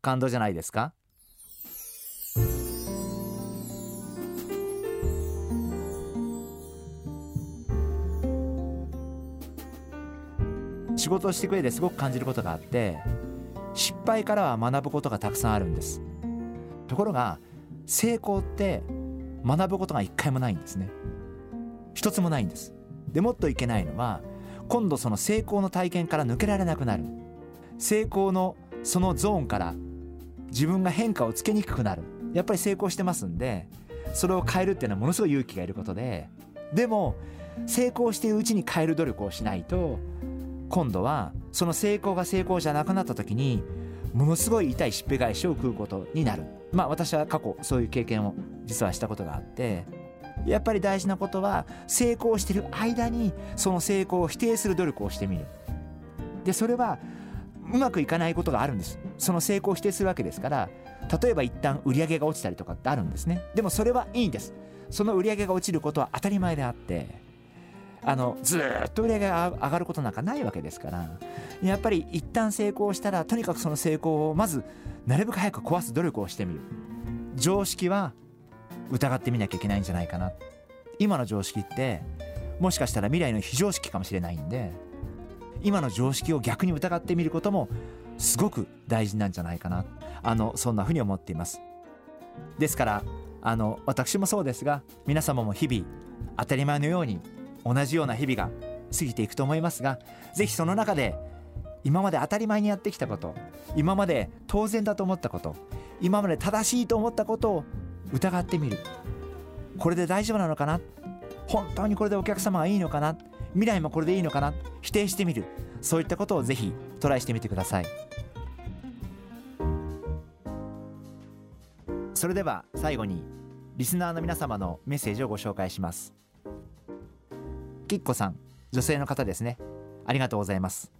感動じゃないですか？仕事をしてくれてすごく感じることがあって失敗からは学ぶことがたくさんあるんです。ところが成功って学ぶことが一回もないんですね。一つもないんです。でもっといけないのは今度その成功の体験から抜けられなくなる。成功のそのゾーンから自分が変化をつけにくくなる。やっぱり成功してますんでそれを変えるっていうのはものすごい勇気がいることででも成功しているうちに変える努力をしないと今度はその成功が成功じゃなくなった時にものすごい痛いしっぺ返しを食うことになる。まあ私は過去そういう経験を実はしたことがあってやっぱり大事なことは成功している間にその成功を否定する努力をしてみる。でそれはうまくいかないことがあるんです。その成功を否定するわけですから例えば一旦売り上げが落ちたりとかってあるんですね。でもそれはいいんです。その売り上げが落ちることは当たり前であってあのずっと売り上げが上がることなんかないわけですからやっぱり一旦成功したらとにかくその成功をまずなるべく早く壊す努力をしてみる。常識は疑ってみなきゃいけないんじゃないかな。今の常識ってもしかしたら未来の非常識かもしれないんで今の常識を逆に疑ってみることもすごく大事なんじゃないかな。あのそんなふうに思っています。ですからあの私もそうですが皆様も日々当たり前のように同じような日々が過ぎていくと思いますが是非その中で今まで当たり前にやってきたこと今まで当然だと思ったこと今まで正しいと思ったことを疑ってみる。これで大丈夫なのかな？本当にこれでお客様はいいのかな？未来もこれでいいのかな？否定してみる。そういったことをぜひトライしてみてください。それでは最後にリスナーの皆様のメッセージをご紹介します。きっこさん女性の方ですね。ありがとうございます。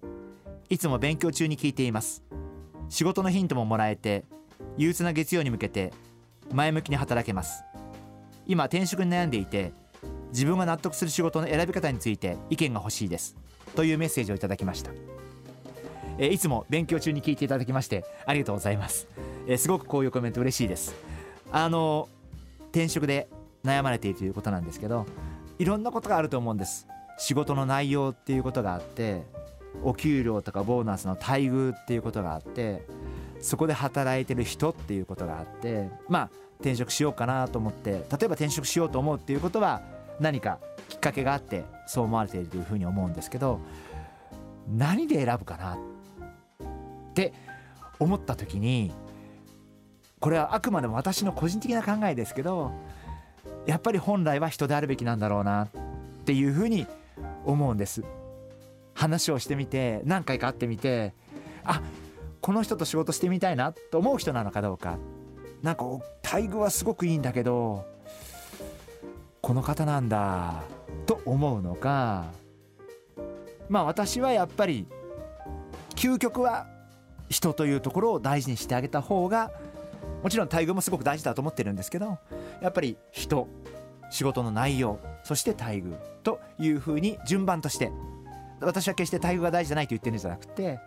いつも勉強中に聞いています。仕事のヒントももらえて憂鬱な月曜に向けて前向きに働けます。今転職に悩んでいて自分が納得する仕事の選び方について意見が欲しいです。というメッセージをいただきました。えいつも勉強中に聞いていただきましてありがとうございます。えすごくこういうコメント嬉しいです。あの転職で悩まれているということなんですけどいろんなことがあると思うんです。仕事の内容っていうことがあってお給料とかボーナスの待遇っていうことがあってそこで働いてる人っていうことがあってまあ転職しようかなと思って例えば転職しようと思うっていうことは何かきっかけがあってそう思われているというふうに思うんですけど何で選ぶかなって思った時にこれはあくまでも私の個人的な考えですけどやっぱり本来は人であるべきなんだろうなっていうふうに思うんです。話をしてみて何回か会ってみてあこの人と仕事してみたいなと思う人なのかどうか。なんか待遇はすごくいいんだけどこの方なんだと思うのか。まあ私はやっぱり究極は人というところを大事にしてあげた方がもちろん待遇もすごく大事だと思ってるんですけどやっぱり人仕事の内容そして待遇というふうに順番として私は決して待遇が大事じゃないと言ってるんじゃなくて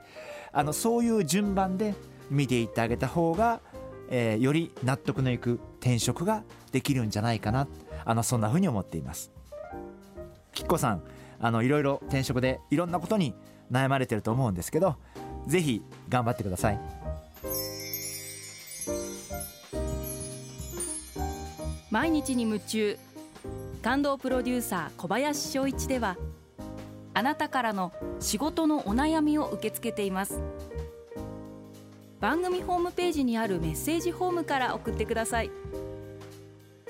あのそういう順番で見ていってあげた方が、えー、より納得のいく転職ができるんじゃないかな。あのそんなふうに思っています。きっこさんあのいろいろ転職でいろんなことに悩まれてると思うんですけどぜひ頑張ってください。毎日に夢中感動プロデューサー小林翔一ではあなたからの仕事のお悩みを受け付けています。番組ホームページにあるメッセージホームから送ってください。